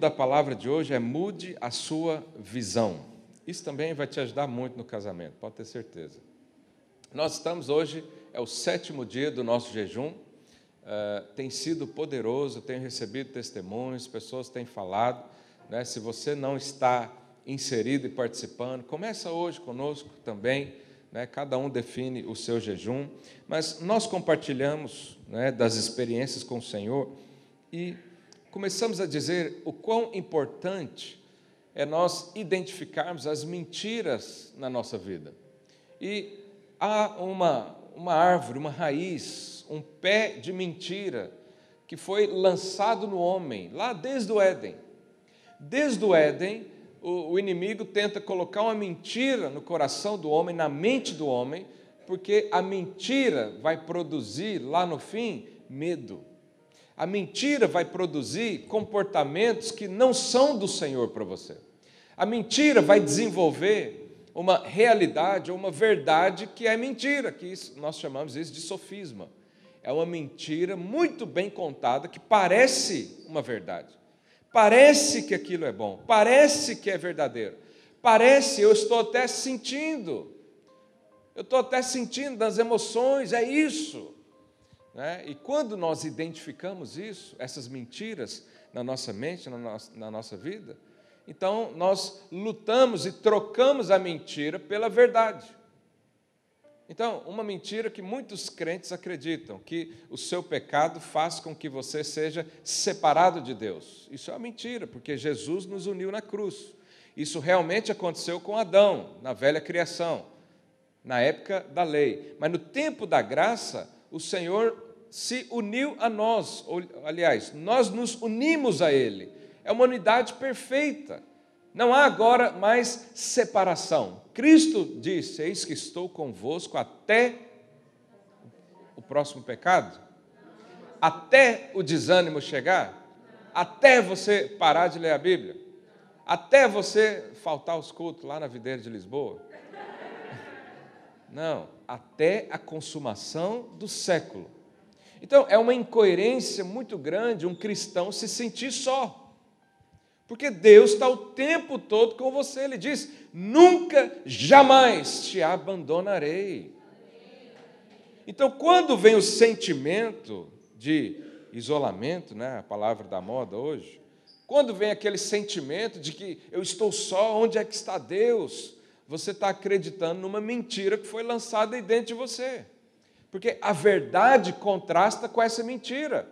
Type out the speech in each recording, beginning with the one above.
da palavra de hoje é Mude a sua visão. Isso também vai te ajudar muito no casamento, pode ter certeza. Nós estamos hoje, é o sétimo dia do nosso jejum, uh, tem sido poderoso, tenho recebido testemunhos, pessoas têm falado. Né? Se você não está inserido e participando, começa hoje conosco também. Né? Cada um define o seu jejum, mas nós compartilhamos né, das experiências com o Senhor e começamos a dizer o quão importante é nós identificarmos as mentiras na nossa vida. E há uma, uma árvore, uma raiz, um pé de mentira que foi lançado no homem, lá desde o Éden. Desde o Éden, o, o inimigo tenta colocar uma mentira no coração do homem, na mente do homem, porque a mentira vai produzir lá no fim medo. A mentira vai produzir comportamentos que não são do Senhor para você. A mentira vai desenvolver uma realidade ou uma verdade que é mentira, que isso, nós chamamos isso de sofisma. É uma mentira muito bem contada que parece uma verdade. Parece que aquilo é bom, parece que é verdadeiro. Parece, eu estou até sentindo. Eu estou até sentindo das emoções, é isso. Né? E quando nós identificamos isso, essas mentiras na nossa mente, na nossa, na nossa vida, então nós lutamos e trocamos a mentira pela verdade. Então, uma mentira que muitos crentes acreditam, que o seu pecado faz com que você seja separado de Deus. Isso é uma mentira, porque Jesus nos uniu na cruz. Isso realmente aconteceu com Adão, na velha criação, na época da lei. Mas no tempo da graça, o Senhor se uniu a nós, ou, aliás, nós nos unimos a Ele. É uma unidade perfeita. Não há agora mais separação. Cristo disse: Eis que estou convosco até o próximo pecado, até o desânimo chegar, até você parar de ler a Bíblia, até você faltar os cultos lá na videira de Lisboa. Não, até a consumação do século. Então, é uma incoerência muito grande um cristão se sentir só. Porque Deus está o tempo todo com você. Ele diz: nunca, jamais te abandonarei. Então, quando vem o sentimento de isolamento, né, a palavra da moda hoje, quando vem aquele sentimento de que eu estou só, onde é que está Deus? Você está acreditando numa mentira que foi lançada aí dentro de você. Porque a verdade contrasta com essa mentira.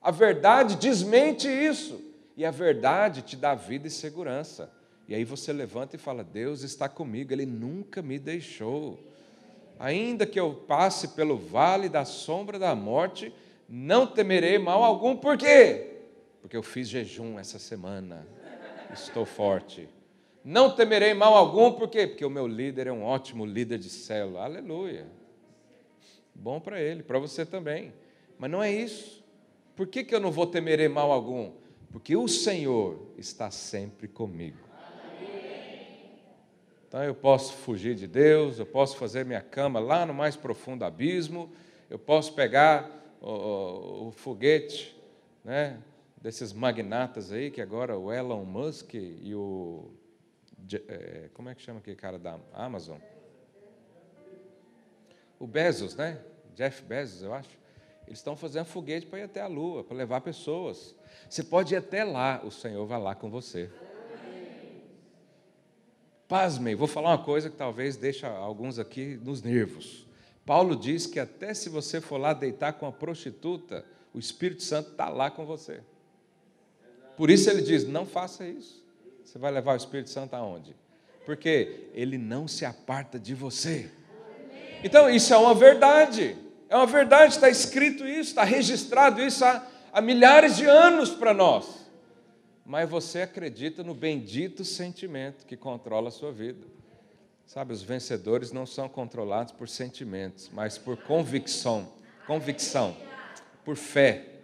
A verdade desmente isso. E a verdade te dá vida e segurança. E aí você levanta e fala: Deus está comigo, Ele nunca me deixou. Ainda que eu passe pelo vale da sombra da morte, não temerei mal algum. Por quê? Porque eu fiz jejum essa semana. Estou forte. Não temerei mal algum, por quê? Porque o meu líder é um ótimo líder de célula. Aleluia. Bom para ele, para você também. Mas não é isso. Por que, que eu não vou temer mal algum? Porque o Senhor está sempre comigo. Então eu posso fugir de Deus, eu posso fazer minha cama lá no mais profundo abismo, eu posso pegar o, o, o foguete né, desses magnatas aí, que agora o Elon Musk e o. É, como é que chama aquele cara da Amazon? O Bezos, né? Jeff Bezos, eu acho, eles estão fazendo foguete para ir até a Lua, para levar pessoas. Você pode ir até lá, o Senhor vai lá com você. Pasmem, vou falar uma coisa que talvez deixe alguns aqui nos nervos. Paulo diz que até se você for lá deitar com a prostituta, o Espírito Santo está lá com você. Por isso ele diz: não faça isso. Você vai levar o Espírito Santo aonde? Porque ele não se aparta de você. Então, isso é uma verdade. É uma verdade, está escrito isso, está registrado isso há, há milhares de anos para nós. Mas você acredita no bendito sentimento que controla a sua vida. Sabe, os vencedores não são controlados por sentimentos, mas por convicção, convicção, por fé,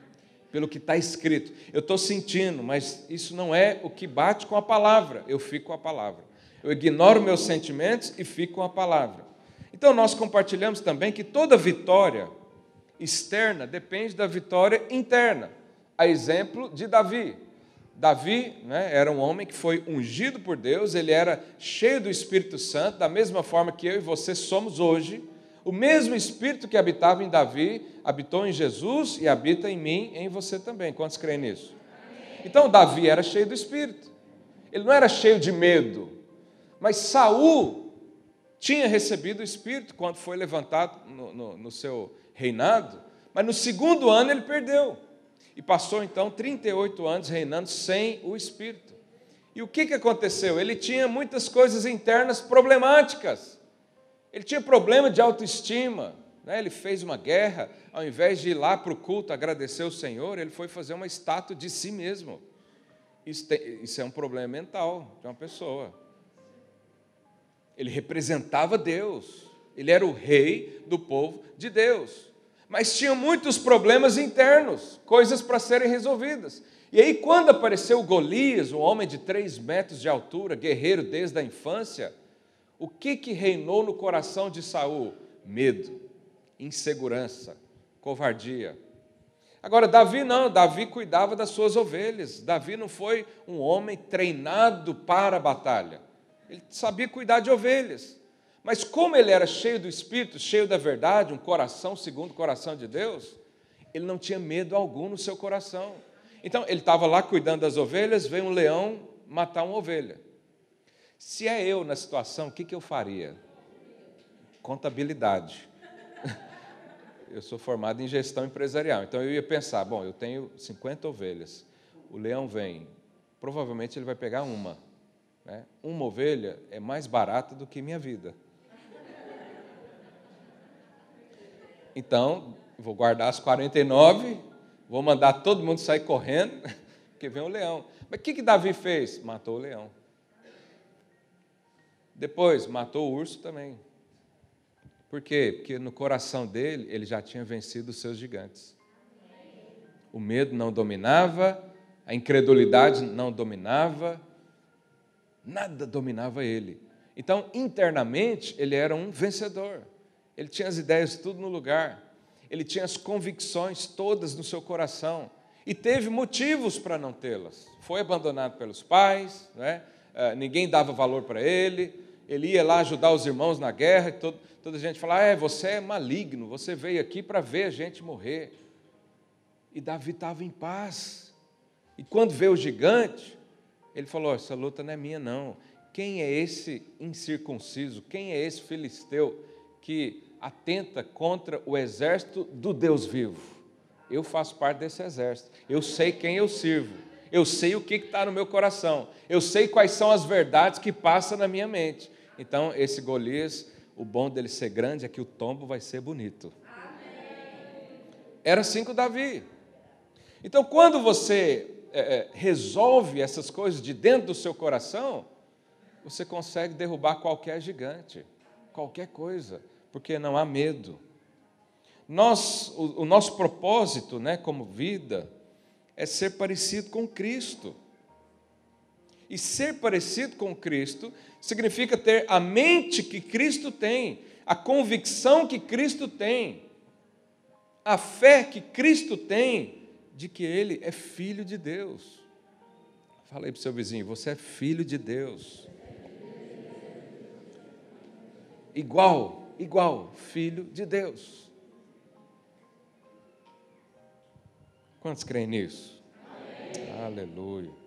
pelo que está escrito. Eu estou sentindo, mas isso não é o que bate com a palavra. Eu fico com a palavra. Eu ignoro meus sentimentos e fico com a palavra. Então, nós compartilhamos também que toda vitória externa depende da vitória interna. A exemplo de Davi. Davi né, era um homem que foi ungido por Deus, ele era cheio do Espírito Santo, da mesma forma que eu e você somos hoje. O mesmo Espírito que habitava em Davi habitou em Jesus e habita em mim e em você também. Quantos creem nisso? Então, Davi era cheio do Espírito. Ele não era cheio de medo, mas Saul tinha recebido o Espírito quando foi levantado no, no, no seu reinado, mas no segundo ano ele perdeu. E passou então 38 anos reinando sem o Espírito. E o que, que aconteceu? Ele tinha muitas coisas internas problemáticas. Ele tinha problema de autoestima. Né? Ele fez uma guerra, ao invés de ir lá para o culto agradecer o Senhor, ele foi fazer uma estátua de si mesmo. Isso, tem, isso é um problema mental de uma pessoa. Ele representava Deus, ele era o rei do povo de Deus mas tinha muitos problemas internos, coisas para serem resolvidas. E aí, quando apareceu Golias, um homem de três metros de altura, guerreiro desde a infância, o que, que reinou no coração de Saul? Medo, insegurança, covardia. Agora, Davi não, Davi cuidava das suas ovelhas. Davi não foi um homem treinado para a batalha. Ele sabia cuidar de ovelhas. Mas como ele era cheio do Espírito, cheio da verdade, um coração segundo o coração de Deus, ele não tinha medo algum no seu coração. Então, ele estava lá cuidando das ovelhas, veio um leão matar uma ovelha. Se é eu na situação, o que, que eu faria? Contabilidade. Eu sou formado em gestão empresarial, então eu ia pensar: bom, eu tenho 50 ovelhas, o leão vem, provavelmente ele vai pegar uma. Né? Uma ovelha é mais barata do que minha vida. Então, vou guardar as 49, vou mandar todo mundo sair correndo, porque vem o leão. Mas o que, que Davi fez? Matou o leão. Depois, matou o urso também. Por quê? Porque no coração dele, ele já tinha vencido os seus gigantes. O medo não dominava, a incredulidade não dominava, nada dominava ele. Então, internamente, ele era um vencedor ele tinha as ideias tudo no lugar, ele tinha as convicções todas no seu coração e teve motivos para não tê-las. Foi abandonado pelos pais, né? ninguém dava valor para ele, ele ia lá ajudar os irmãos na guerra, e todo, toda a gente falava: é, você é maligno, você veio aqui para ver a gente morrer. E Davi estava em paz. E quando veio o gigante, ele falou: essa luta não é minha, não. Quem é esse incircunciso? Quem é esse filisteu que atenta contra o exército do Deus vivo. Eu faço parte desse exército. Eu sei quem eu sirvo. Eu sei o que está no meu coração. Eu sei quais são as verdades que passam na minha mente. Então, esse Golias, o bom dele ser grande é que o tombo vai ser bonito. Era assim com Davi. Então, quando você é, é, resolve essas coisas de dentro do seu coração, você consegue derrubar qualquer gigante, qualquer coisa porque não há medo. Nós, o, o nosso propósito, né, como vida, é ser parecido com Cristo. E ser parecido com Cristo significa ter a mente que Cristo tem, a convicção que Cristo tem, a fé que Cristo tem de que Ele é filho de Deus. Falei para o seu vizinho: você é filho de Deus. Igual igual filho de Deus. Quantos creem nisso? Amém. Aleluia.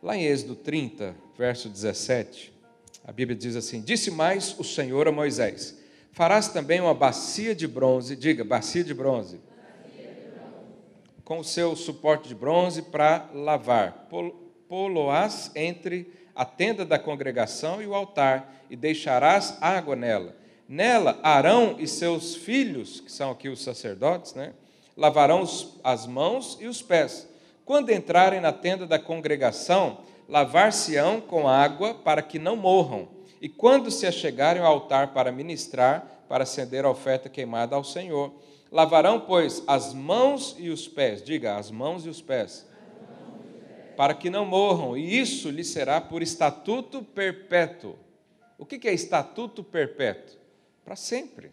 Lá em Êxodo 30, verso 17, a Bíblia diz assim: Disse mais o Senhor a Moisés: Farás também uma bacia de bronze, diga, bacia de bronze, bacia de bronze. com o seu suporte de bronze para lavar. Poloás entre a tenda da congregação e o altar, e deixarás água nela. Nela, Arão e seus filhos, que são aqui os sacerdotes, né, lavarão as mãos e os pés. Quando entrarem na tenda da congregação, lavar-se-ão com água para que não morram. E quando se achegarem ao altar para ministrar, para acender a oferta queimada ao Senhor, lavarão, pois, as mãos e os pés. Diga, as mãos e os pés para que não morram, e isso lhe será por estatuto perpétuo. O que é estatuto perpétuo? Para sempre.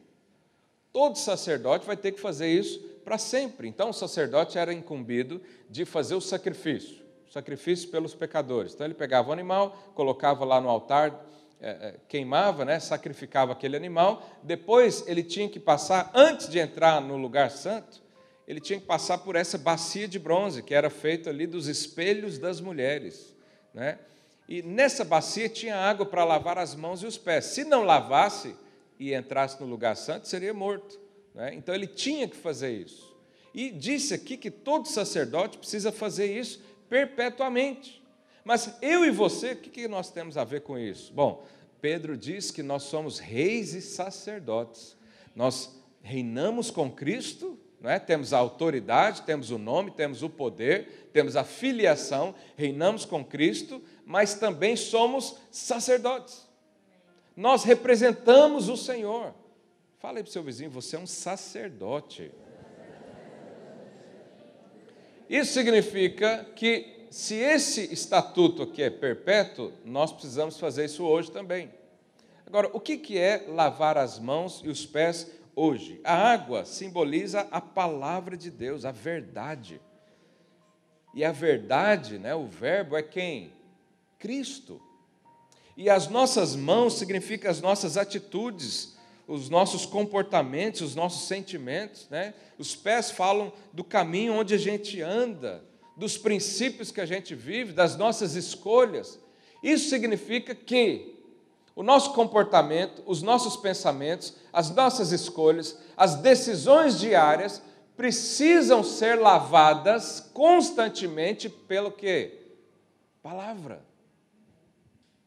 Todo sacerdote vai ter que fazer isso para sempre. Então o sacerdote era incumbido de fazer o sacrifício, o sacrifício pelos pecadores. Então ele pegava o animal, colocava lá no altar, é, é, queimava, né, sacrificava aquele animal. Depois ele tinha que passar, antes de entrar no lugar santo, ele tinha que passar por essa bacia de bronze que era feita ali dos espelhos das mulheres, né? E nessa bacia tinha água para lavar as mãos e os pés. Se não lavasse e entrasse no lugar santo, seria morto. Né? Então ele tinha que fazer isso. E disse aqui que todo sacerdote precisa fazer isso perpetuamente. Mas eu e você, o que nós temos a ver com isso? Bom, Pedro diz que nós somos reis e sacerdotes. Nós reinamos com Cristo é? temos a autoridade, temos o nome, temos o poder, temos a filiação, reinamos com Cristo, mas também somos sacerdotes. Nós representamos o Senhor. Fala aí para o seu vizinho, você é um sacerdote. Isso significa que, se esse estatuto aqui é perpétuo, nós precisamos fazer isso hoje também. Agora, o que é lavar as mãos e os pés hoje. A água simboliza a palavra de Deus, a verdade. E a verdade, né, o verbo é quem? Cristo. E as nossas mãos significam as nossas atitudes, os nossos comportamentos, os nossos sentimentos. Né? Os pés falam do caminho onde a gente anda, dos princípios que a gente vive, das nossas escolhas. Isso significa que o nosso comportamento, os nossos pensamentos, as nossas escolhas, as decisões diárias precisam ser lavadas constantemente pelo que? Palavra.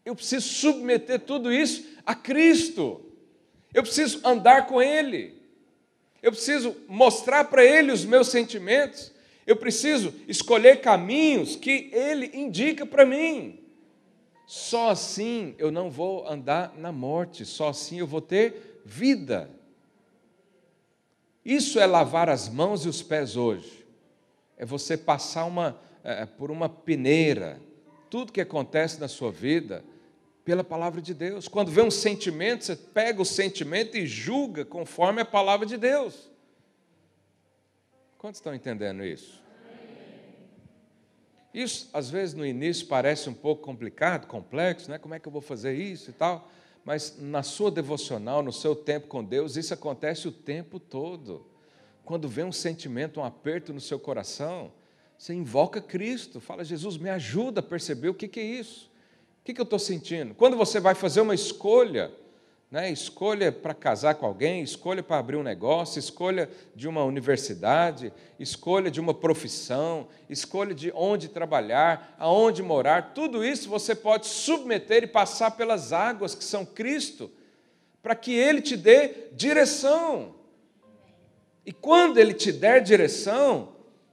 Eu preciso submeter tudo isso a Cristo. Eu preciso andar com Ele. Eu preciso mostrar para Ele os meus sentimentos. Eu preciso escolher caminhos que Ele indica para mim. Só assim eu não vou andar na morte, só assim eu vou ter vida. Isso é lavar as mãos e os pés hoje. É você passar uma, é, por uma peneira. Tudo que acontece na sua vida, pela palavra de Deus. Quando vê um sentimento, você pega o sentimento e julga conforme a palavra de Deus. Quantos estão entendendo isso? Isso, às vezes, no início parece um pouco complicado, complexo, né? como é que eu vou fazer isso e tal, mas na sua devocional, no seu tempo com Deus, isso acontece o tempo todo. Quando vem um sentimento, um aperto no seu coração, você invoca Cristo, fala, Jesus, me ajuda a perceber o que é isso, o que eu estou sentindo. Quando você vai fazer uma escolha, né? Escolha para casar com alguém, escolha para abrir um negócio, escolha de uma universidade, escolha de uma profissão, escolha de onde trabalhar, aonde morar. Tudo isso você pode submeter e passar pelas águas que são Cristo, para que Ele te dê direção. E quando Ele te der direção,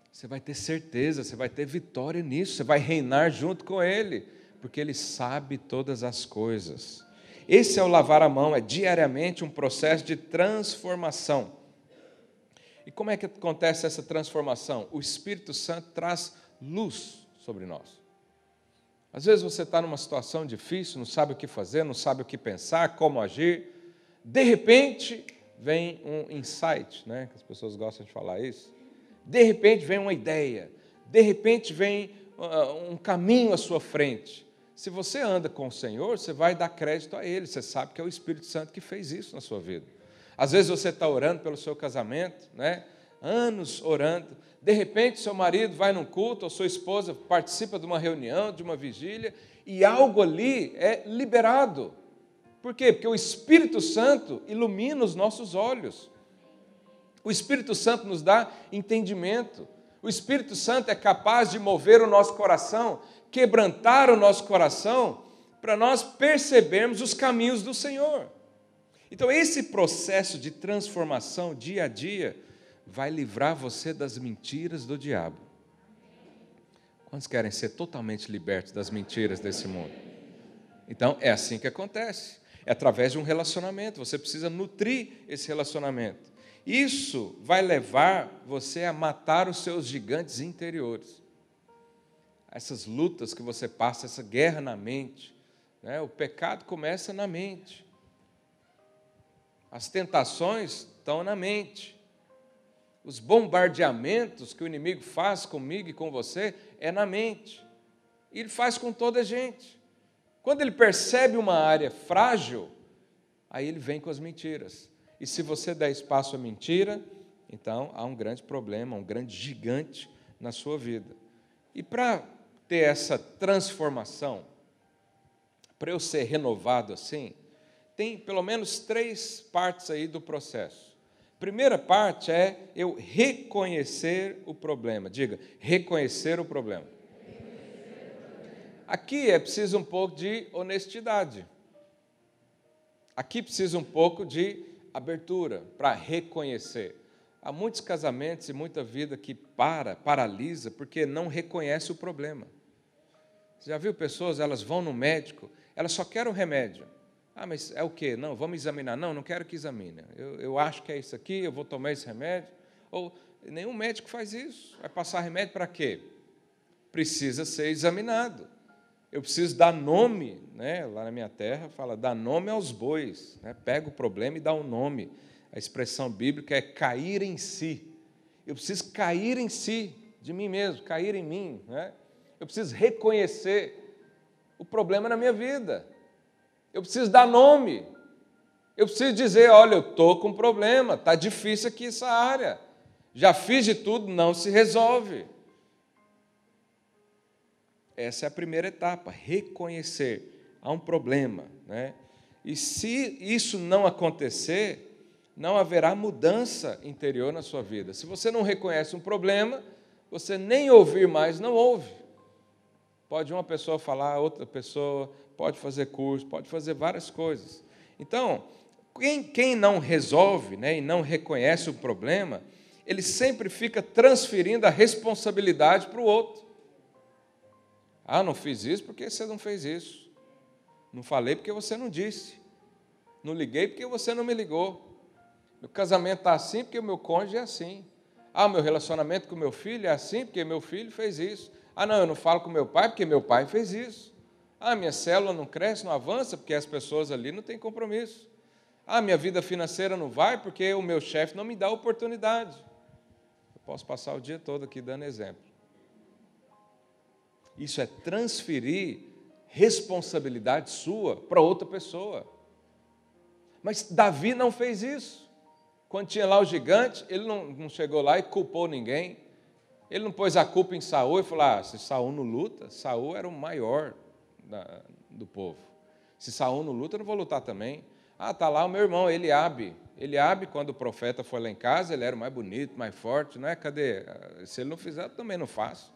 você vai ter certeza, você vai ter vitória nisso, você vai reinar junto com Ele, porque Ele sabe todas as coisas. Esse é o lavar a mão, é diariamente um processo de transformação. E como é que acontece essa transformação? O Espírito Santo traz luz sobre nós. Às vezes você está numa situação difícil, não sabe o que fazer, não sabe o que pensar, como agir. De repente vem um insight, né? As pessoas gostam de falar isso. De repente vem uma ideia. De repente vem uh, um caminho à sua frente. Se você anda com o Senhor, você vai dar crédito a Ele, você sabe que é o Espírito Santo que fez isso na sua vida. Às vezes você está orando pelo seu casamento, né? anos orando, de repente seu marido vai num culto, ou sua esposa participa de uma reunião, de uma vigília, e algo ali é liberado. Por quê? Porque o Espírito Santo ilumina os nossos olhos. O Espírito Santo nos dá entendimento. O Espírito Santo é capaz de mover o nosso coração quebrantar o nosso coração para nós percebermos os caminhos do Senhor. Então, esse processo de transformação dia a dia vai livrar você das mentiras do diabo. Quantos querem ser totalmente libertos das mentiras desse mundo? Então, é assim que acontece. É através de um relacionamento. Você precisa nutrir esse relacionamento. Isso vai levar você a matar os seus gigantes interiores essas lutas que você passa, essa guerra na mente. Né? O pecado começa na mente. As tentações estão na mente. os bombardeamentos que o inimigo faz comigo e com você é na mente. E ele faz com toda a gente. Quando ele percebe uma área frágil, aí ele vem com as mentiras. E se você der espaço à mentira, então há um grande problema, um grande gigante na sua vida. E para ter essa transformação, para eu ser renovado assim, tem pelo menos três partes aí do processo. Primeira parte é eu reconhecer o problema. Diga, reconhecer o problema. Aqui é preciso um pouco de honestidade. Aqui precisa um pouco de abertura para reconhecer. Há muitos casamentos e muita vida que para, paralisa, porque não reconhece o problema. Você já viu pessoas, elas vão no médico, elas só querem o remédio. Ah, mas é o quê? Não, vamos examinar. Não, não quero que examine. Eu, eu acho que é isso aqui, eu vou tomar esse remédio. Ou nenhum médico faz isso. Vai passar remédio para quê? Precisa ser examinado. Eu preciso dar nome, né? lá na minha terra fala, dar nome aos bois. Né? Pega o problema e dá um nome. A expressão bíblica é cair em si. Eu preciso cair em si, de mim mesmo, cair em mim. Né? Eu preciso reconhecer o problema na minha vida. Eu preciso dar nome. Eu preciso dizer: olha, eu estou com problema, está difícil aqui essa área. Já fiz de tudo, não se resolve. Essa é a primeira etapa, reconhecer. Há um problema. Né? E se isso não acontecer, não haverá mudança interior na sua vida. Se você não reconhece um problema, você nem ouvir mais não ouve. Pode uma pessoa falar, outra pessoa, pode fazer curso, pode fazer várias coisas. Então, quem, quem não resolve né, e não reconhece o problema, ele sempre fica transferindo a responsabilidade para o outro. Ah, não fiz isso porque você não fez isso. Não falei porque você não disse. Não liguei porque você não me ligou. Meu casamento está assim porque o meu cônjuge é assim. Ah, meu relacionamento com meu filho é assim porque meu filho fez isso. Ah, não, eu não falo com meu pai porque meu pai fez isso. Ah, minha célula não cresce, não avança, porque as pessoas ali não têm compromisso. Ah, minha vida financeira não vai porque o meu chefe não me dá oportunidade. Eu posso passar o dia todo aqui dando exemplo. Isso é transferir responsabilidade sua para outra pessoa. Mas Davi não fez isso. Quando tinha lá o gigante, ele não, não chegou lá e culpou ninguém. Ele não pôs a culpa em Saul e falou: ah, se Saul não luta, Saul era o maior da, do povo. Se Saul não luta, eu não vou lutar também. Ah, tá lá o meu irmão Eliabe. Eliabe, quando o profeta foi lá em casa, ele era mais bonito, mais forte, não é? Cadê? Se ele não fizer, eu também não faço.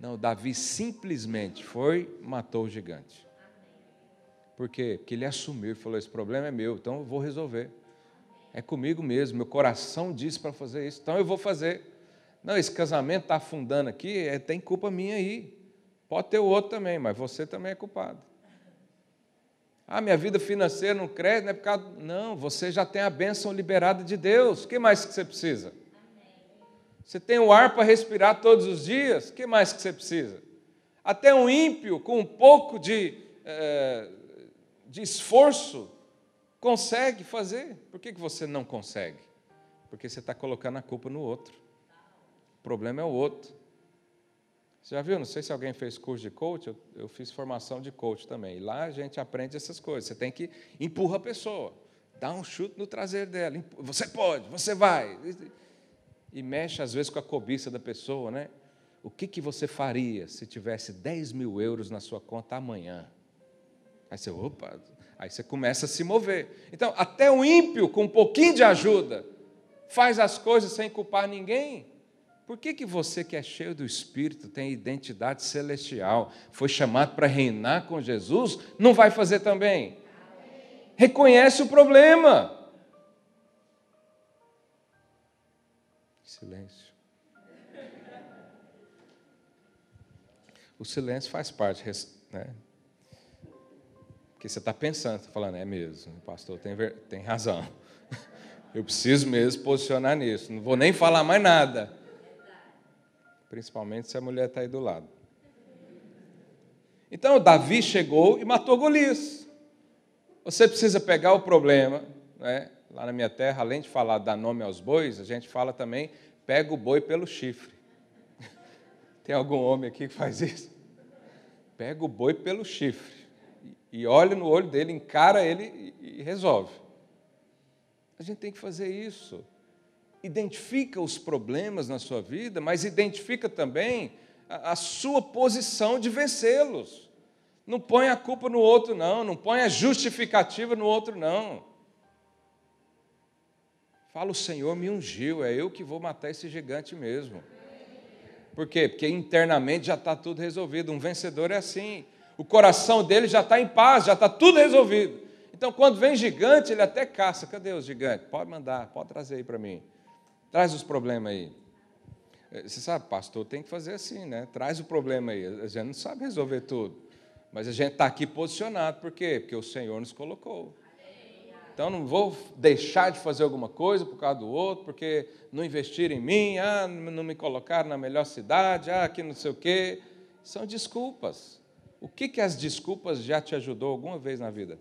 Não, Davi simplesmente foi, matou o gigante. Por quê? Porque ele assumiu, falou: esse problema é meu, então eu vou resolver. É comigo mesmo, meu coração disse para fazer isso, então eu vou fazer. Não, esse casamento está afundando aqui, é, tem culpa minha aí. Pode ter o outro também, mas você também é culpado. Ah, minha vida financeira não cresce, não é por causa. Não, você já tem a bênção liberada de Deus. O que mais que você precisa? Você tem o ar para respirar todos os dias. O que mais que você precisa? Até um ímpio, com um pouco de, é, de esforço, consegue fazer. Por que, você não consegue? Porque você está colocando a culpa no outro. O problema é o outro. Você já viu? Não sei se alguém fez curso de coach, eu, eu fiz formação de coach também. E lá a gente aprende essas coisas. Você tem que empurra a pessoa, dá um chute no traseiro dela. Você pode, você vai. E mexe às vezes com a cobiça da pessoa, né? O que, que você faria se tivesse 10 mil euros na sua conta amanhã? Aí você, opa, aí você começa a se mover. Então, até o ímpio, com um pouquinho de ajuda, faz as coisas sem culpar ninguém. Por que, que você que é cheio do Espírito, tem identidade celestial, foi chamado para reinar com Jesus, não vai fazer também? Reconhece o problema. Silêncio. O silêncio faz parte, né? Porque você está pensando, está falando, é mesmo, o pastor tem, tem razão. Eu preciso mesmo posicionar nisso. Não vou nem falar mais nada principalmente se a mulher está aí do lado. Então Davi chegou e matou Golias. Você precisa pegar o problema, né? lá na minha terra, além de falar dar nome aos bois, a gente fala também pega o boi pelo chifre. Tem algum homem aqui que faz isso? Pega o boi pelo chifre e olha no olho dele, encara ele e resolve. A gente tem que fazer isso. Identifica os problemas na sua vida, mas identifica também a, a sua posição de vencê-los. Não põe a culpa no outro, não. Não põe a justificativa no outro, não. Fala, o Senhor me ungiu, é eu que vou matar esse gigante mesmo. Por quê? Porque internamente já está tudo resolvido. Um vencedor é assim. O coração dele já está em paz, já está tudo resolvido. Então, quando vem gigante, ele até caça. Cadê os gigantes? Pode mandar, pode trazer aí para mim. Traz os problemas aí. Eh, você sabe, pastor, tem que fazer assim, né? Traz o problema aí. A gente não sabe resolver tudo. Mas a gente está aqui posicionado. Por quê? Porque o Senhor nos colocou. Então não vou deixar de fazer alguma coisa por causa do outro, porque não investiram em mim, ah, não me colocaram na melhor cidade, ah, aqui não sei o quê. São desculpas. O que, que as desculpas já te ajudou alguma vez na vida?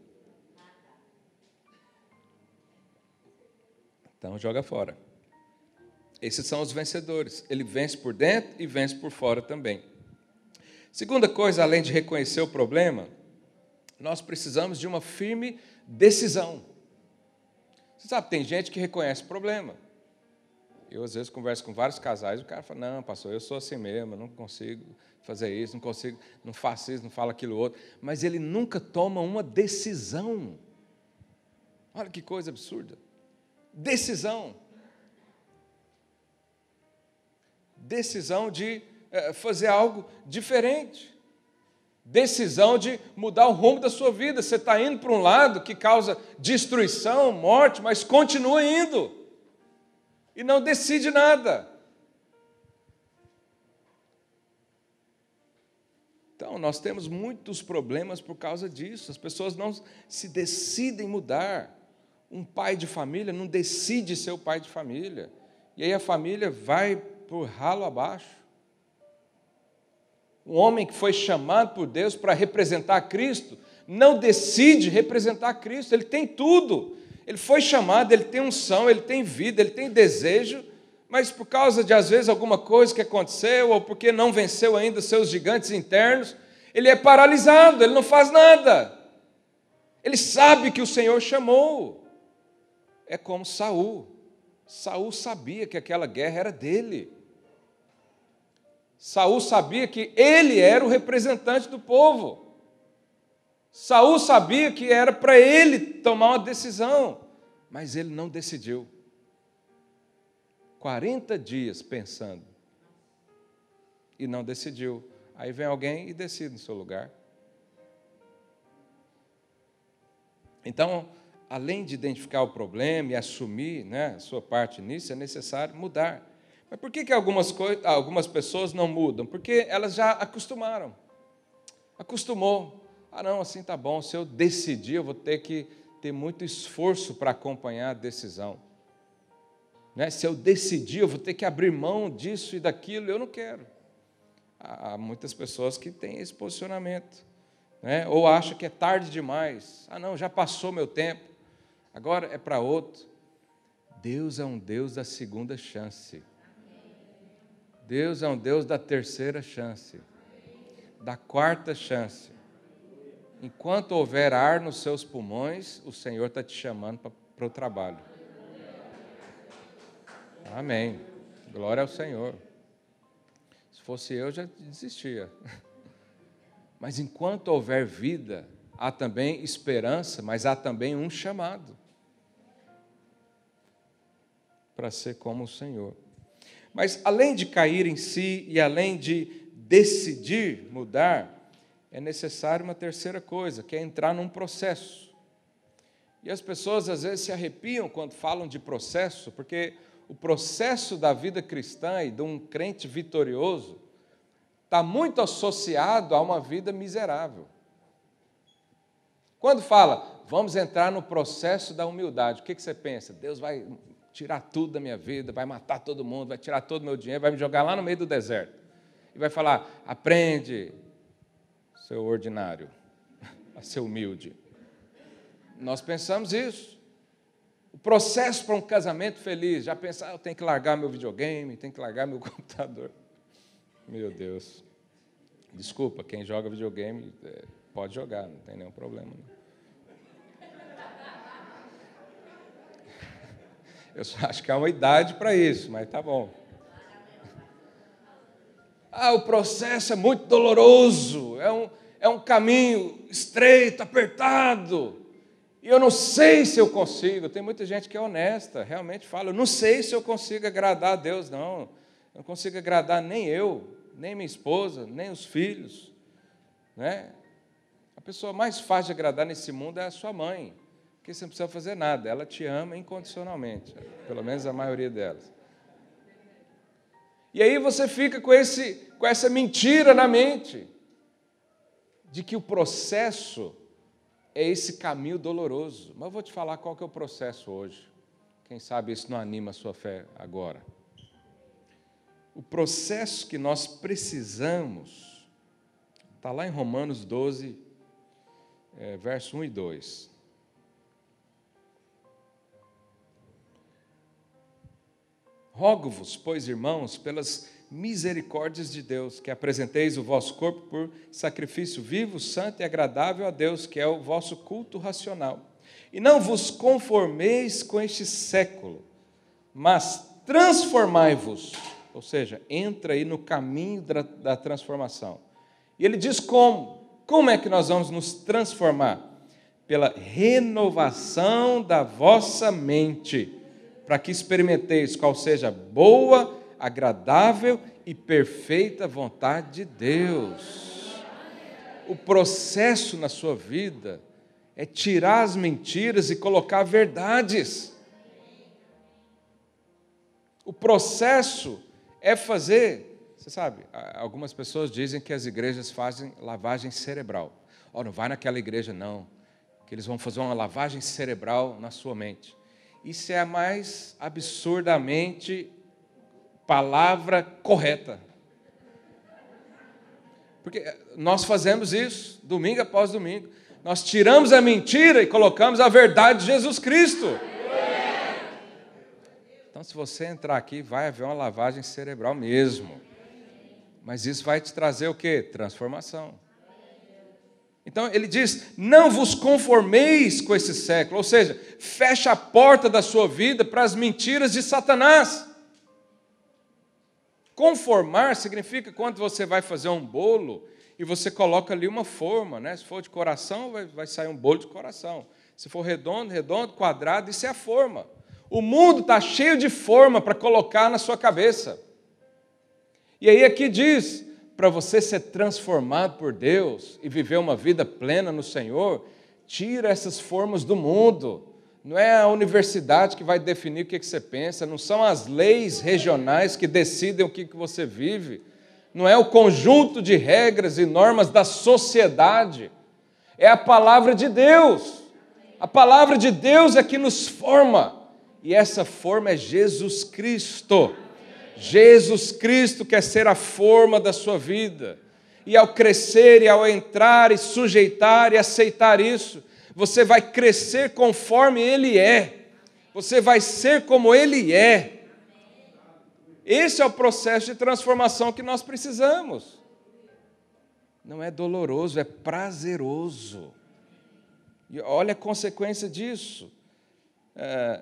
Então joga fora. Esses são os vencedores. Ele vence por dentro e vence por fora também. Segunda coisa, além de reconhecer o problema, nós precisamos de uma firme decisão. Você sabe, tem gente que reconhece o problema. Eu, às vezes, converso com vários casais, o cara fala, não, pastor, eu sou assim mesmo, não consigo fazer isso, não consigo, não faço isso, não falo aquilo outro. Mas ele nunca toma uma decisão. Olha que coisa absurda. Decisão. Decisão de eh, fazer algo diferente decisão de mudar o rumo da sua vida. Você está indo para um lado que causa destruição, morte, mas continua indo. E não decide nada. Então, nós temos muitos problemas por causa disso. As pessoas não se decidem mudar. Um pai de família não decide ser o pai de família. E aí a família vai por ralo abaixo um homem que foi chamado por Deus para representar Cristo, não decide representar Cristo, ele tem tudo. Ele foi chamado, ele tem unção, ele tem vida, ele tem desejo, mas por causa de, às vezes, alguma coisa que aconteceu, ou porque não venceu ainda seus gigantes internos, ele é paralisado, ele não faz nada. Ele sabe que o Senhor chamou. É como Saul. Saul sabia que aquela guerra era dele. Saul sabia que ele era o representante do povo. Saul sabia que era para ele tomar uma decisão, mas ele não decidiu. 40 dias pensando e não decidiu. Aí vem alguém e decide no seu lugar. Então, além de identificar o problema e assumir né, a sua parte nisso, é necessário mudar. Mas por que, que algumas, algumas pessoas não mudam? Porque elas já acostumaram. Acostumou. Ah, não, assim tá bom. Se eu decidir, eu vou ter que ter muito esforço para acompanhar a decisão. Né? Se eu decidir, eu vou ter que abrir mão disso e daquilo. Eu não quero. Há muitas pessoas que têm esse posicionamento. Né? Ou acham que é tarde demais. Ah, não, já passou meu tempo. Agora é para outro. Deus é um Deus da segunda chance. Deus é um Deus da terceira chance, da quarta chance. Enquanto houver ar nos seus pulmões, o Senhor está te chamando para o trabalho. Amém. Glória ao Senhor. Se fosse eu, já desistia. Mas enquanto houver vida, há também esperança, mas há também um chamado para ser como o Senhor. Mas além de cair em si e além de decidir mudar, é necessário uma terceira coisa, que é entrar num processo. E as pessoas às vezes se arrepiam quando falam de processo, porque o processo da vida cristã e de um crente vitorioso está muito associado a uma vida miserável. Quando fala, vamos entrar no processo da humildade, o que, que você pensa? Deus vai tirar tudo da minha vida, vai matar todo mundo, vai tirar todo o meu dinheiro, vai me jogar lá no meio do deserto. E vai falar: aprende, seu ordinário, a ser humilde. Nós pensamos isso. O processo para um casamento feliz. Já pensar, ah, eu tenho que largar meu videogame, tenho que largar meu computador. Meu Deus. Desculpa, quem joga videogame é, pode jogar, não tem nenhum problema. Não. Eu só acho que há uma idade para isso, mas tá bom. Ah, o processo é muito doloroso, é um, é um caminho estreito, apertado. E eu não sei se eu consigo. Tem muita gente que é honesta, realmente fala, eu não sei se eu consigo agradar a Deus, não. Eu não consigo agradar nem eu, nem minha esposa, nem os filhos. Né? A pessoa mais fácil de agradar nesse mundo é a sua mãe, porque você não precisa fazer nada, ela te ama incondicionalmente, pelo menos a maioria delas. E aí você fica com, esse, com essa mentira na mente, de que o processo é esse caminho doloroso. Mas eu vou te falar qual que é o processo hoje. Quem sabe isso não anima a sua fé agora. O processo que nós precisamos está lá em Romanos 12, é, verso 1 e 2. Rogo-vos, pois, irmãos, pelas misericórdias de Deus, que apresenteis o vosso corpo por sacrifício vivo, santo e agradável a Deus, que é o vosso culto racional. E não vos conformeis com este século, mas transformai-vos, ou seja, entra aí no caminho da, da transformação. E ele diz como? Como é que nós vamos nos transformar? Pela renovação da vossa mente para que experimenteis qual seja boa, agradável e perfeita vontade de Deus. O processo na sua vida é tirar as mentiras e colocar verdades. O processo é fazer, você sabe, algumas pessoas dizem que as igrejas fazem lavagem cerebral. Oh, não vai naquela igreja, não, que eles vão fazer uma lavagem cerebral na sua mente. Isso é a mais absurdamente palavra correta. Porque nós fazemos isso domingo após domingo. Nós tiramos a mentira e colocamos a verdade de Jesus Cristo. Então, se você entrar aqui, vai haver uma lavagem cerebral mesmo. Mas isso vai te trazer o que? Transformação. Então ele diz: não vos conformeis com esse século, ou seja, fecha a porta da sua vida para as mentiras de Satanás. Conformar significa quando você vai fazer um bolo e você coloca ali uma forma, né? Se for de coração, vai, vai sair um bolo de coração. Se for redondo, redondo, quadrado, isso é a forma. O mundo está cheio de forma para colocar na sua cabeça. E aí aqui diz: para você ser transformado por Deus e viver uma vida plena no Senhor, tira essas formas do mundo. Não é a universidade que vai definir o que você pensa, não são as leis regionais que decidem o que você vive, não é o conjunto de regras e normas da sociedade, é a palavra de Deus. A palavra de Deus é que nos forma, e essa forma é Jesus Cristo. Jesus Cristo quer ser a forma da sua vida. E ao crescer e ao entrar e sujeitar e aceitar isso, você vai crescer conforme Ele é. Você vai ser como Ele é. Esse é o processo de transformação que nós precisamos. Não é doloroso, é prazeroso. E olha a consequência disso. É,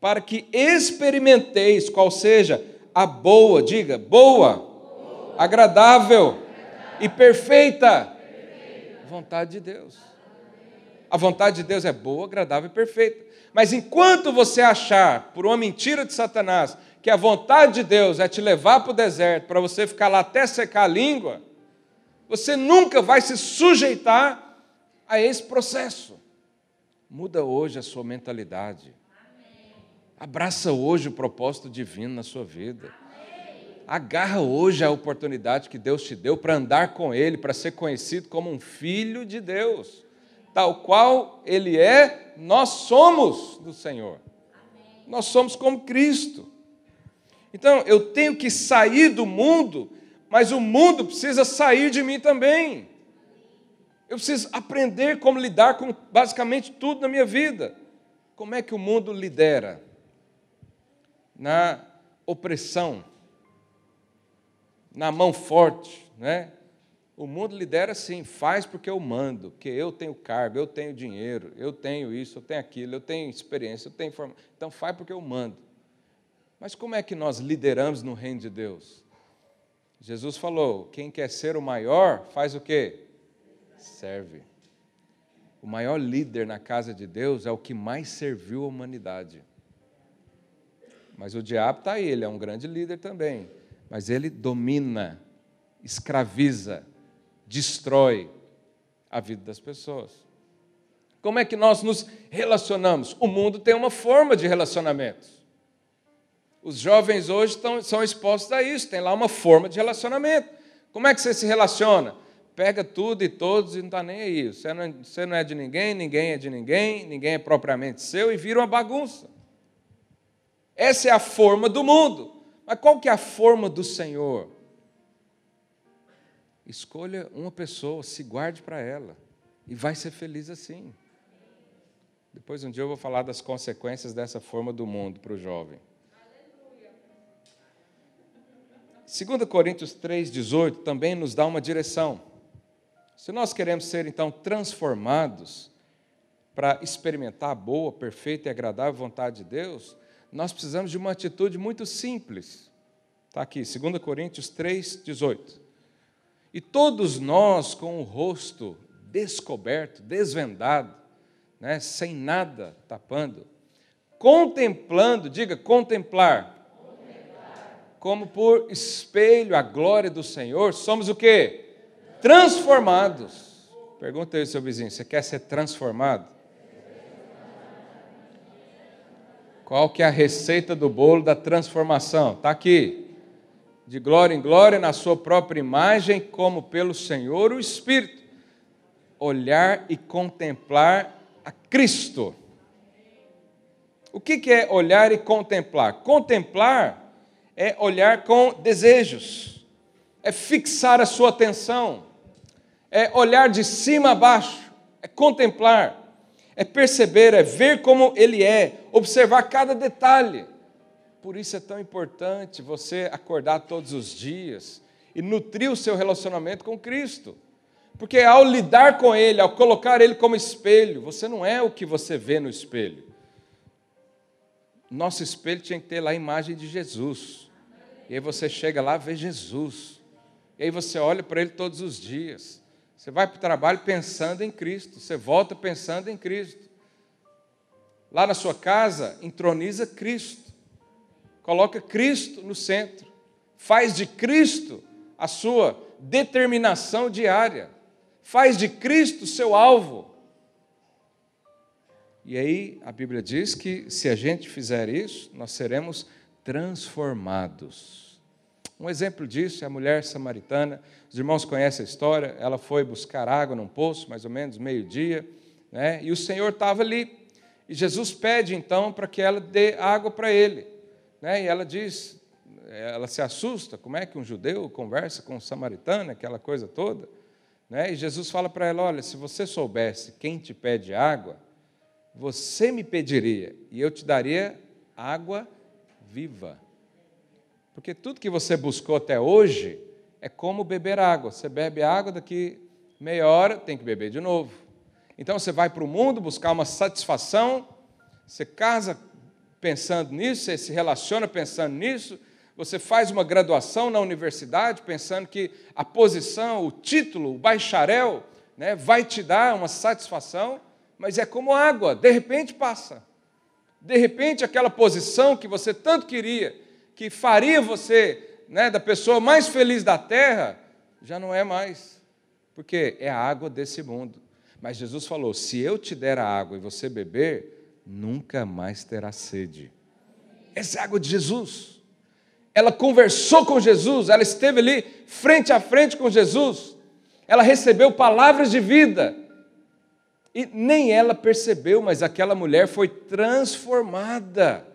para que experimenteis qual seja a boa, diga, boa, boa. Agradável, e perfeita, perfeita vontade de Deus. A vontade de Deus é boa, agradável e perfeita. Mas enquanto você achar, por uma mentira de Satanás, que a vontade de Deus é te levar para o deserto, para você ficar lá até secar a língua, você nunca vai se sujeitar a esse processo. Muda hoje a sua mentalidade. Abraça hoje o propósito divino na sua vida. Agarra hoje a oportunidade que Deus te deu para andar com Ele, para ser conhecido como um filho de Deus. Tal qual Ele é, nós somos do Senhor. Nós somos como Cristo. Então, eu tenho que sair do mundo, mas o mundo precisa sair de mim também. Eu preciso aprender como lidar com basicamente tudo na minha vida. Como é que o mundo lidera? Na opressão, na mão forte, né? O mundo lidera assim, faz porque eu mando, porque eu tenho cargo, eu tenho dinheiro, eu tenho isso, eu tenho aquilo, eu tenho experiência, eu tenho informação. Então faz porque eu mando. Mas como é que nós lideramos no reino de Deus? Jesus falou: quem quer ser o maior, faz o quê? Serve. O maior líder na casa de Deus é o que mais serviu a humanidade. Mas o diabo está aí, ele é um grande líder também. Mas ele domina, escraviza, destrói a vida das pessoas. Como é que nós nos relacionamos? O mundo tem uma forma de relacionamentos. Os jovens hoje estão, são expostos a isso, tem lá uma forma de relacionamento. Como é que você se relaciona? Pega tudo e todos e não está nem aí. Você não, é, você não é de ninguém, ninguém é de ninguém, ninguém é propriamente seu e vira uma bagunça. Essa é a forma do mundo. Mas qual que é a forma do Senhor? Escolha uma pessoa, se guarde para ela e vai ser feliz assim. Depois um dia eu vou falar das consequências dessa forma do mundo para o jovem. 2 Coríntios 3,18 também nos dá uma direção. Se nós queremos ser então transformados para experimentar a boa, perfeita e agradável vontade de Deus, nós precisamos de uma atitude muito simples. Está aqui, 2 Coríntios 3,18. E todos nós com o rosto descoberto, desvendado, né, sem nada tapando, contemplando, diga contemplar, contemplar, como por espelho a glória do Senhor, somos o que? Transformados. Pergunta aí seu vizinho, você quer ser transformado? Qual que é a receita do bolo da transformação? Está aqui de glória em glória, na sua própria imagem, como pelo Senhor o Espírito. Olhar e contemplar a Cristo. O que é olhar e contemplar? Contemplar é olhar com desejos, é fixar a sua atenção, é olhar de cima a baixo, é contemplar, é perceber, é ver como Ele é, observar cada detalhe por isso é tão importante você acordar todos os dias e nutrir o seu relacionamento com Cristo. Porque ao lidar com Ele, ao colocar Ele como espelho, você não é o que você vê no espelho. Nosso espelho tinha que ter lá a imagem de Jesus. E aí você chega lá, vê Jesus. E aí você olha para Ele todos os dias. Você vai para o trabalho pensando em Cristo. Você volta pensando em Cristo. Lá na sua casa, entroniza Cristo coloca Cristo no centro, faz de Cristo a sua determinação diária, faz de Cristo seu alvo. E aí a Bíblia diz que se a gente fizer isso, nós seremos transformados. Um exemplo disso é a mulher samaritana. Os irmãos conhecem a história. Ela foi buscar água num poço, mais ou menos meio-dia, né? e o Senhor estava ali. E Jesus pede então para que ela dê água para ele. Né? E ela diz, ela se assusta, como é que um judeu conversa com um samaritano, aquela coisa toda. Né? E Jesus fala para ela: Olha, se você soubesse quem te pede água, você me pediria e eu te daria água viva. Porque tudo que você buscou até hoje é como beber água. Você bebe água, daqui meia hora tem que beber de novo. Então você vai para o mundo buscar uma satisfação, você casa pensando nisso, você se relaciona pensando nisso, você faz uma graduação na universidade pensando que a posição, o título, o bacharel, né, vai te dar uma satisfação, mas é como água, de repente passa. De repente, aquela posição que você tanto queria, que faria você né, da pessoa mais feliz da terra, já não é mais, porque é a água desse mundo. Mas Jesus falou: se eu te der a água e você beber, nunca mais terá sede. Essa é a água de Jesus. Ela conversou com Jesus, ela esteve ali frente a frente com Jesus. Ela recebeu palavras de vida. E nem ela percebeu, mas aquela mulher foi transformada.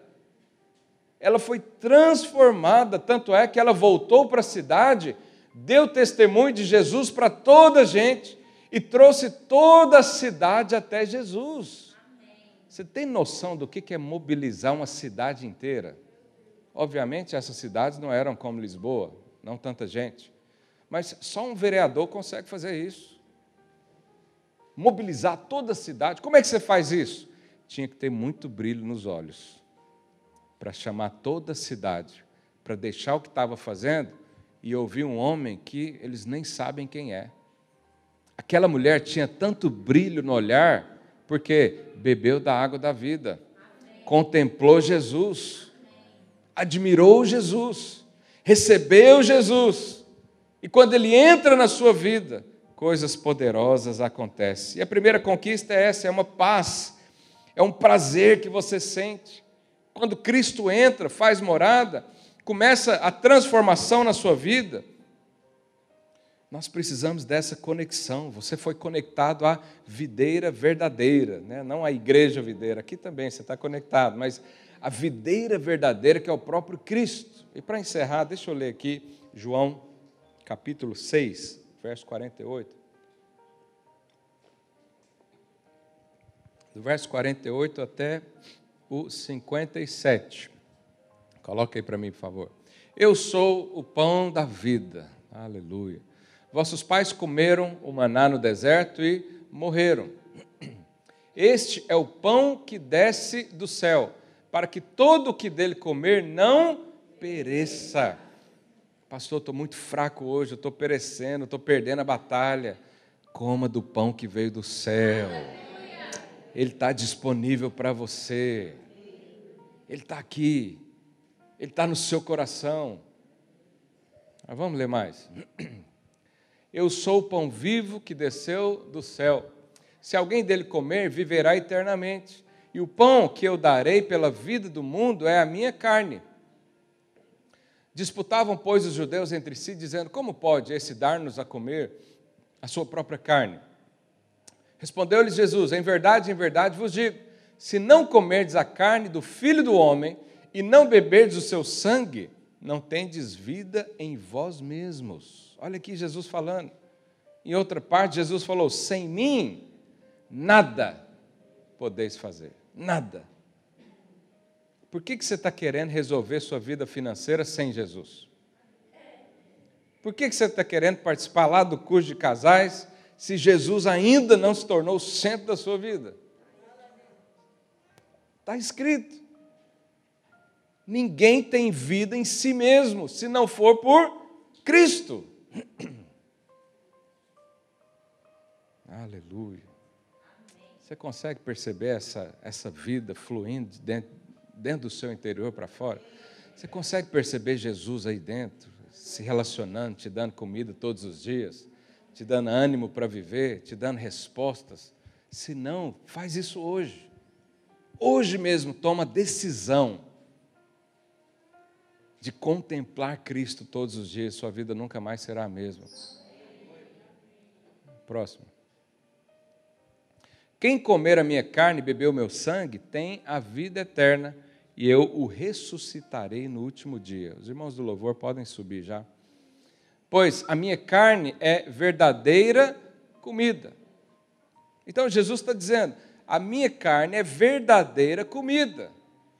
Ela foi transformada, tanto é que ela voltou para a cidade, deu testemunho de Jesus para toda a gente e trouxe toda a cidade até Jesus. Você tem noção do que é mobilizar uma cidade inteira? Obviamente, essas cidades não eram como Lisboa, não tanta gente. Mas só um vereador consegue fazer isso. Mobilizar toda a cidade. Como é que você faz isso? Tinha que ter muito brilho nos olhos para chamar toda a cidade, para deixar o que estava fazendo e ouvir um homem que eles nem sabem quem é. Aquela mulher tinha tanto brilho no olhar, porque bebeu da água da vida, contemplou Jesus, admirou Jesus, recebeu Jesus, e quando ele entra na sua vida, coisas poderosas acontecem. E a primeira conquista é essa: é uma paz, é um prazer que você sente. Quando Cristo entra, faz morada, começa a transformação na sua vida, nós precisamos dessa conexão. Você foi conectado à videira verdadeira, né? não à igreja videira. Aqui também você está conectado, mas a videira verdadeira que é o próprio Cristo. E para encerrar, deixa eu ler aqui João capítulo 6, verso 48. Do verso 48 até o 57. Coloca aí para mim, por favor. Eu sou o pão da vida. Aleluia. Vossos pais comeram o maná no deserto e morreram. Este é o pão que desce do céu, para que todo o que dele comer não pereça. Pastor, estou muito fraco hoje, estou perecendo, estou perdendo a batalha. Coma do pão que veio do céu. Ele está disponível para você. Ele está aqui. Ele está no seu coração. Mas vamos ler mais. Eu sou o pão vivo que desceu do céu. Se alguém dele comer, viverá eternamente. E o pão que eu darei pela vida do mundo é a minha carne. Disputavam, pois, os judeus entre si, dizendo: Como pode esse dar-nos a comer a sua própria carne? Respondeu-lhes Jesus: Em verdade, em verdade vos digo: se não comerdes a carne do filho do homem e não beberdes o seu sangue, não tendes vida em vós mesmos. Olha aqui Jesus falando. Em outra parte, Jesus falou: sem mim, nada podeis fazer. Nada. Por que, que você está querendo resolver sua vida financeira sem Jesus? Por que, que você está querendo participar lá do curso de casais se Jesus ainda não se tornou o centro da sua vida? Está escrito. Ninguém tem vida em si mesmo se não for por Cristo. Aleluia. Você consegue perceber essa, essa vida fluindo dentro, dentro do seu interior para fora? Você consegue perceber Jesus aí dentro, se relacionando, te dando comida todos os dias, te dando ânimo para viver, te dando respostas? Se não, faz isso hoje. Hoje mesmo toma decisão de contemplar Cristo todos os dias, sua vida nunca mais será a mesma. Próximo. Quem comer a minha carne e beber o meu sangue tem a vida eterna, e eu o ressuscitarei no último dia. Os irmãos do louvor podem subir já. Pois a minha carne é verdadeira comida. Então Jesus está dizendo: a minha carne é verdadeira comida.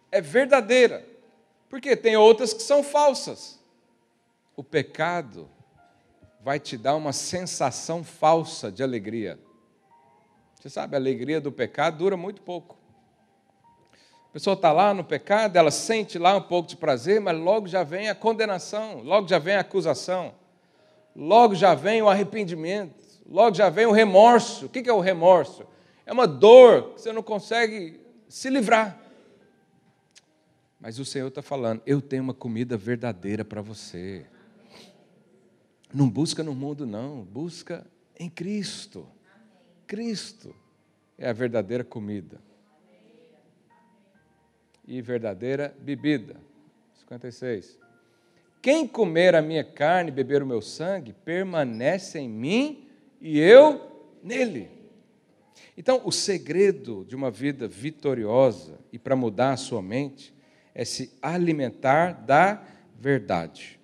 É verdadeira. Porque tem outras que são falsas. O pecado vai te dar uma sensação falsa de alegria. Você sabe, a alegria do pecado dura muito pouco. A pessoa está lá no pecado, ela sente lá um pouco de prazer, mas logo já vem a condenação, logo já vem a acusação, logo já vem o arrependimento, logo já vem o remorso. O que é o remorso? É uma dor que você não consegue se livrar. Mas o Senhor está falando: eu tenho uma comida verdadeira para você. Não busca no mundo, não, busca em Cristo. Cristo é a verdadeira comida. E verdadeira bebida. 56. Quem comer a minha carne e beber o meu sangue, permanece em mim e eu nele. Então, o segredo de uma vida vitoriosa e para mudar a sua mente é se alimentar da verdade.